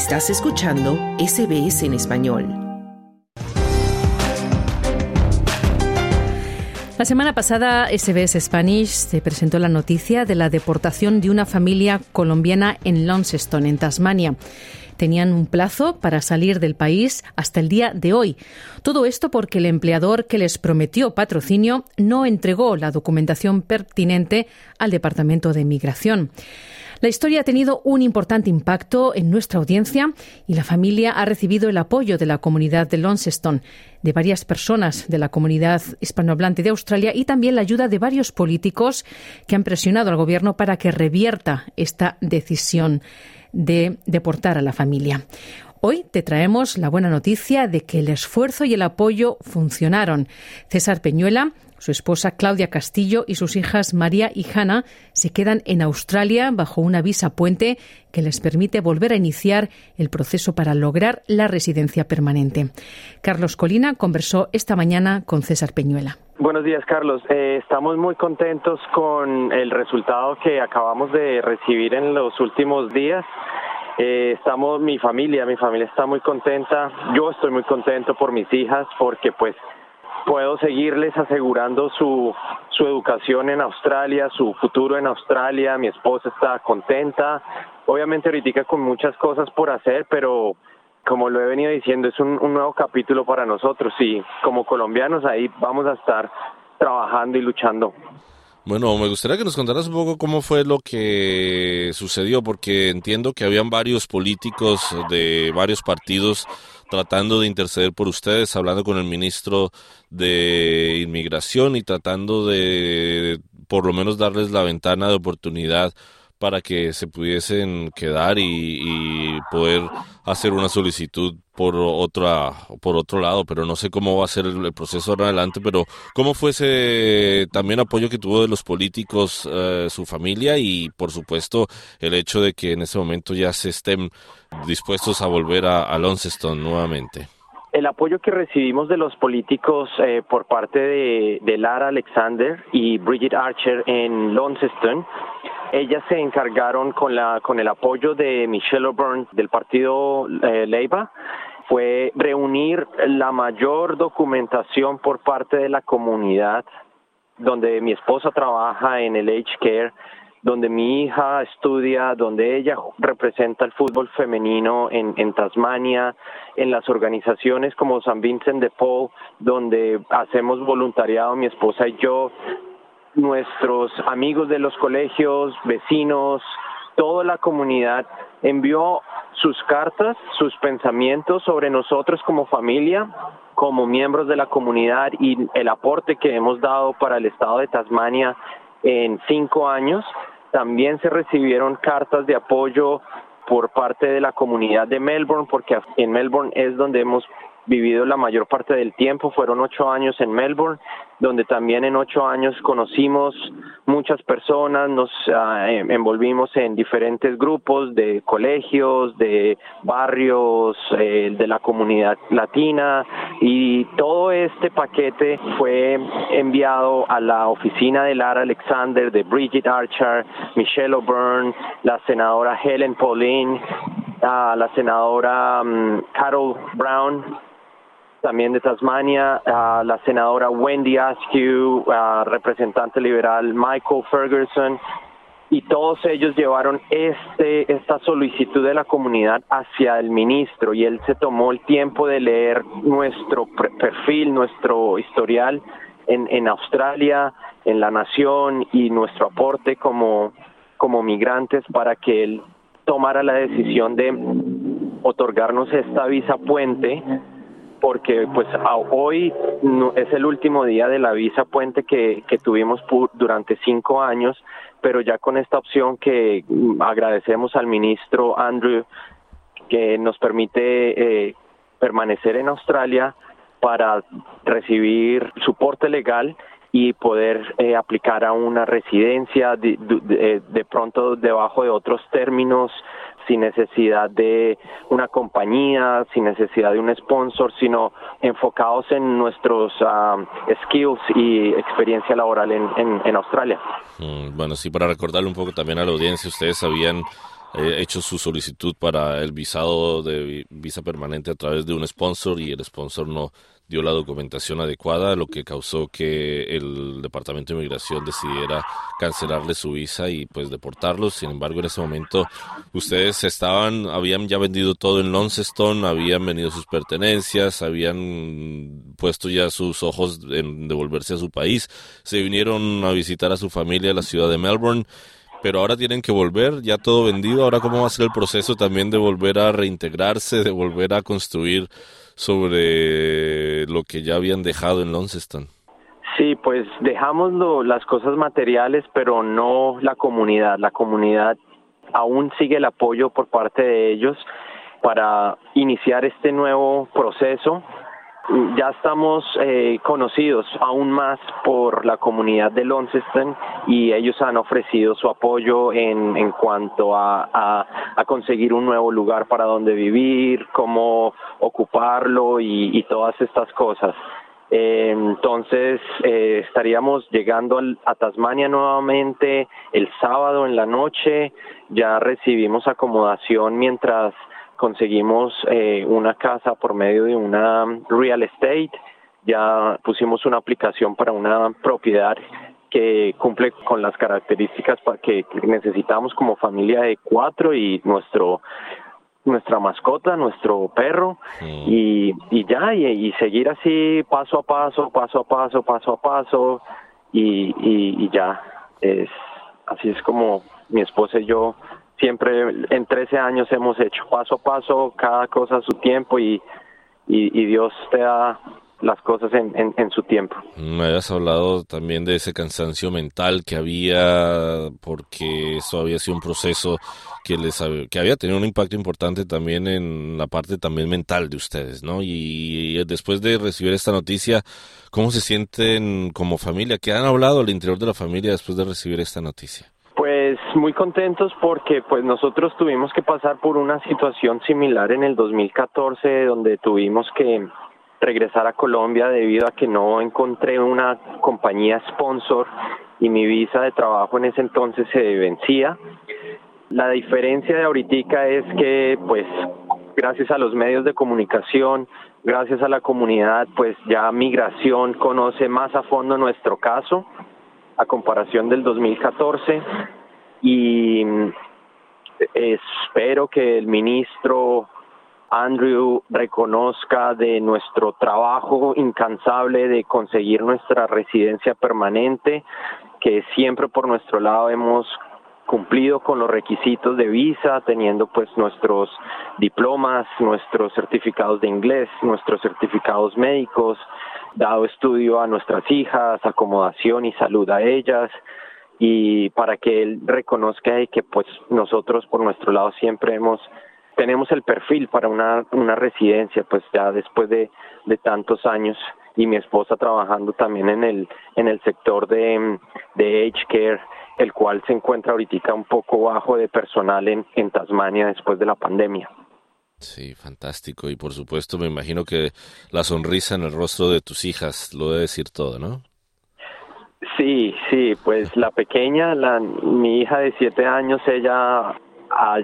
Estás escuchando SBS en español. La semana pasada, SBS Spanish se presentó la noticia de la deportación de una familia colombiana en Launceston, en Tasmania. Tenían un plazo para salir del país hasta el día de hoy. Todo esto porque el empleador que les prometió patrocinio no entregó la documentación pertinente al Departamento de Inmigración. La historia ha tenido un importante impacto en nuestra audiencia y la familia ha recibido el apoyo de la comunidad de Launceston, de varias personas de la comunidad hispanohablante de Australia y también la ayuda de varios políticos que han presionado al gobierno para que revierta esta decisión de deportar a la familia. Hoy te traemos la buena noticia de que el esfuerzo y el apoyo funcionaron. César Peñuela su esposa Claudia Castillo y sus hijas María y Hanna se quedan en Australia bajo una visa puente que les permite volver a iniciar el proceso para lograr la residencia permanente. Carlos Colina conversó esta mañana con César Peñuela. Buenos días, Carlos. Eh, estamos muy contentos con el resultado que acabamos de recibir en los últimos días. Eh, estamos, mi familia, mi familia está muy contenta. Yo estoy muy contento por mis hijas porque pues puedo seguirles asegurando su, su educación en Australia, su futuro en Australia, mi esposa está contenta, obviamente ahorita con muchas cosas por hacer, pero como lo he venido diciendo, es un, un nuevo capítulo para nosotros y como colombianos ahí vamos a estar trabajando y luchando. Bueno, me gustaría que nos contaras un poco cómo fue lo que sucedió, porque entiendo que habían varios políticos de varios partidos tratando de interceder por ustedes, hablando con el ministro de Inmigración y tratando de por lo menos darles la ventana de oportunidad para que se pudiesen quedar y, poder hacer una solicitud por otra por otro lado pero no sé cómo va a ser el, proceso ahora adelante pero cómo fue ese también apoyo que tuvo de los políticos eh, su familia y por supuesto el hecho de que en ese momento ya se estén dispuestos a volver a, a nuevamente el apoyo que recibimos de los políticos eh, por parte de, de, Lara Alexander y Bridget Archer en Launceston ellas se encargaron con, la, con el apoyo de Michelle O'Byrne del partido eh, Labour fue reunir la mayor documentación por parte de la comunidad donde mi esposa trabaja en el Age Care, donde mi hija estudia, donde ella representa el fútbol femenino en, en Tasmania, en las organizaciones como San Vincent de Paul, donde hacemos voluntariado mi esposa y yo, nuestros amigos de los colegios, vecinos, toda la comunidad envió sus cartas, sus pensamientos sobre nosotros como familia, como miembros de la comunidad y el aporte que hemos dado para el estado de Tasmania en cinco años. También se recibieron cartas de apoyo por parte de la comunidad de Melbourne, porque en Melbourne es donde hemos vivido la mayor parte del tiempo, fueron ocho años en Melbourne, donde también en ocho años conocimos muchas personas, nos ah, envolvimos en diferentes grupos de colegios, de barrios, eh, de la comunidad latina y todo este paquete fue enviado a la oficina de Lara Alexander, de Bridget Archer, Michelle O'Byrne, la senadora Helen Pauline, a la senadora mm, Carol Brown, también de Tasmania, a la senadora Wendy Askew, a representante liberal Michael Ferguson, y todos ellos llevaron este, esta solicitud de la comunidad hacia el ministro y él se tomó el tiempo de leer nuestro perfil, nuestro historial en, en Australia, en la nación y nuestro aporte como, como migrantes para que él tomara la decisión de otorgarnos esta visa puente porque pues hoy es el último día de la visa puente que, que tuvimos durante cinco años, pero ya con esta opción que mm, agradecemos al ministro Andrew que nos permite eh, permanecer en Australia para recibir soporte legal y poder eh, aplicar a una residencia de, de, pronto debajo de otros términos sin necesidad de una compañía, sin necesidad de un sponsor, sino enfocados en nuestros um, skills y experiencia laboral en, en, Australia. Mm, bueno, sí, para recordarle un poco también a la audiencia, ustedes habían eh, hecho su solicitud para el visado de visa permanente a través de un sponsor y el sponsor no dio la documentación adecuada, lo que causó que el Departamento de Inmigración decidiera cancelarle su visa y pues deportarlos. Sin embargo, en ese momento ustedes estaban, habían ya vendido todo en Launceston, habían vendido sus pertenencias, habían puesto ya sus ojos en devolverse a su país, se vinieron a visitar a su familia a la ciudad de Melbourne pero ahora tienen que volver, ya todo vendido, ahora cómo va a ser el proceso también de volver a reintegrarse, de volver a construir sobre lo que ya habían dejado en Launceston. Sí, pues dejamos las cosas materiales, pero no la comunidad. La comunidad aún sigue el apoyo por parte de ellos para iniciar este nuevo proceso ya estamos eh, conocidos aún más por la comunidad de Launceston y ellos han ofrecido su apoyo en, en cuanto a, a, conseguir un nuevo lugar para donde vivir, cómo ocuparlo y, todas estas cosas. Eh, entonces eh, estaríamos llegando a Tasmania nuevamente el sábado en la noche. Ya recibimos acomodación mientras conseguimos eh, una casa por medio de una real estate, ya pusimos una aplicación para una propiedad que cumple con las características que necesitamos como familia de cuatro y nuestro nuestra mascota, nuestro perro. Y, y ya y, seguir así paso a paso, paso a paso, paso a paso. Y, y, y ya es así es como mi esposa y yo siempre en 13 años hemos hecho paso a paso, cada cosa a su tiempo y, y, Dios te da las cosas en, en, su tiempo. Me habías hablado también de ese cansancio mental que había, porque eso había sido un proceso que les que había tenido un impacto importante también en la parte también mental de ustedes, ¿no? Y, después de recibir esta noticia, ¿cómo se sienten como familia? ¿Qué han hablado al interior de la familia después de recibir esta noticia? Pues muy contentos porque pues nosotros tuvimos que pasar por una situación similar en el 2014 donde tuvimos que regresar a Colombia debido a que no encontré una compañía sponsor y mi visa de trabajo en ese entonces se vencía. La diferencia de ahorita es que pues gracias a los medios de comunicación, gracias a la comunidad, pues ya migración conoce más a fondo nuestro caso a comparación del 2014 y espero que el ministro Andrew reconozca de nuestro trabajo incansable de conseguir nuestra residencia permanente, que siempre por nuestro lado hemos cumplido con los requisitos de visa, teniendo pues nuestros diplomas, nuestros certificados de inglés, nuestros certificados médicos, dado estudio a nuestras hijas, acomodación y salud a ellas y para que él reconozca que pues nosotros por nuestro lado siempre hemos tenemos el perfil para una, una residencia pues ya después de, de tantos años y mi esposa trabajando también en el en el sector de, de age care el cual se encuentra ahorita un poco bajo de personal en, en Tasmania después de la pandemia. Sí, fantástico. Y por supuesto, me imagino que la sonrisa en el rostro de tus hijas lo debe decir todo, ¿no? Sí, sí, pues la pequeña, la, mi hija de siete años, ella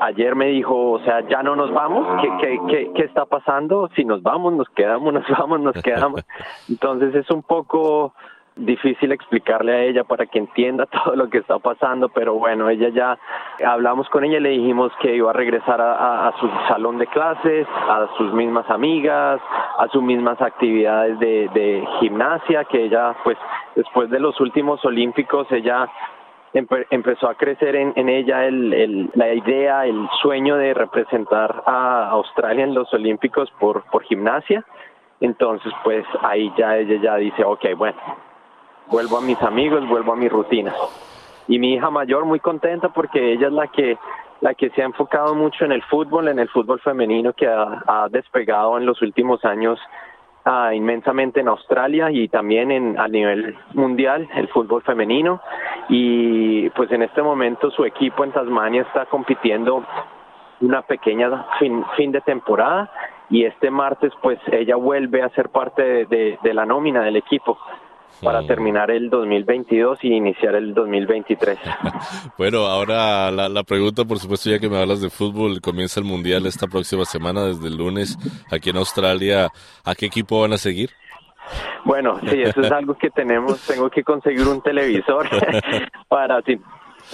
ayer me dijo, o sea, ya no nos vamos, ¿Qué, qué, qué, qué está pasando? Si nos vamos, nos quedamos, nos vamos, nos quedamos. Entonces es un poco difícil explicarle a ella para que entienda todo lo que está pasando, pero bueno, ella ya hablamos con ella y le dijimos que iba a regresar a, su salón de clases, a sus mismas amigas, a sus mismas actividades de, de gimnasia, que ella pues después de los últimos olímpicos ella empezó a crecer en, en ella el, el, la idea, el sueño de representar a Australia en los olímpicos por, por gimnasia. Entonces, pues ahí ya ella ya dice, ok, bueno, vuelvo a mis amigos, vuelvo a mi rutina. Y mi hija mayor muy contenta porque ella es la que la que se ha enfocado mucho en el fútbol, en el fútbol femenino que ha, despegado en los últimos años ah, inmensamente en Australia y también en, a nivel mundial el fútbol femenino y pues en este momento su equipo en Tasmania está compitiendo una pequeña fin, fin de temporada y este martes pues ella vuelve a ser parte de la nómina del equipo para terminar el 2022 y iniciar el 2023. bueno, ahora la, la, pregunta, por supuesto, ya que me hablas de fútbol, comienza el Mundial esta próxima semana, desde el lunes, aquí en Australia. ¿A qué equipo van a seguir? Bueno, sí, eso es algo que tenemos. Tengo que conseguir un televisor para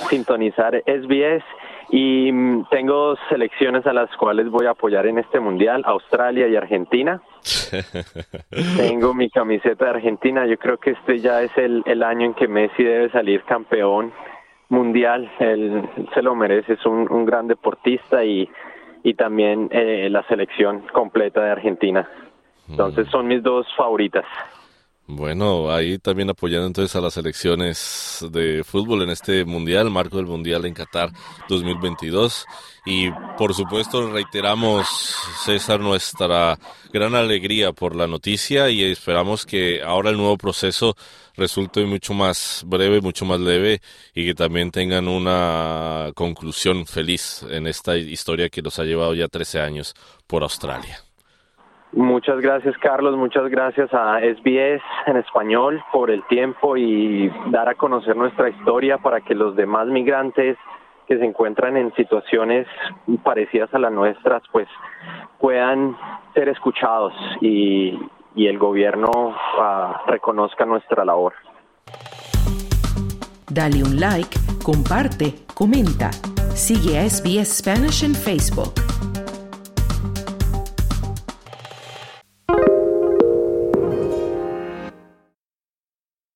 sintonizar SBS y mm, tengo selecciones a las cuales voy a apoyar en este mundial, Australia y Argentina. tengo mi camiseta de Argentina, yo creo que este ya es el, el año en que Messi debe salir campeón mundial, él se lo merece, es un, un gran deportista y, y también eh, la selección completa de Argentina. Entonces son mis dos favoritas. Bueno, ahí también apoyando entonces a las elecciones de fútbol en este mundial, marco del mundial en Qatar 2022. Y por supuesto reiteramos, César, nuestra gran alegría por la noticia y esperamos que ahora el nuevo proceso resulte mucho más breve, mucho más leve y que también tengan una conclusión feliz en esta historia que nos ha llevado ya 13 años por Australia. Muchas gracias, Carlos. Muchas gracias a SBS en español por el tiempo y dar a conocer nuestra historia para que los demás migrantes que se encuentran en situaciones parecidas a las nuestras, pues puedan ser escuchados y, y el gobierno uh, reconozca nuestra labor. Dale un like, comparte, comenta. Sigue a SBS Spanish en Facebook.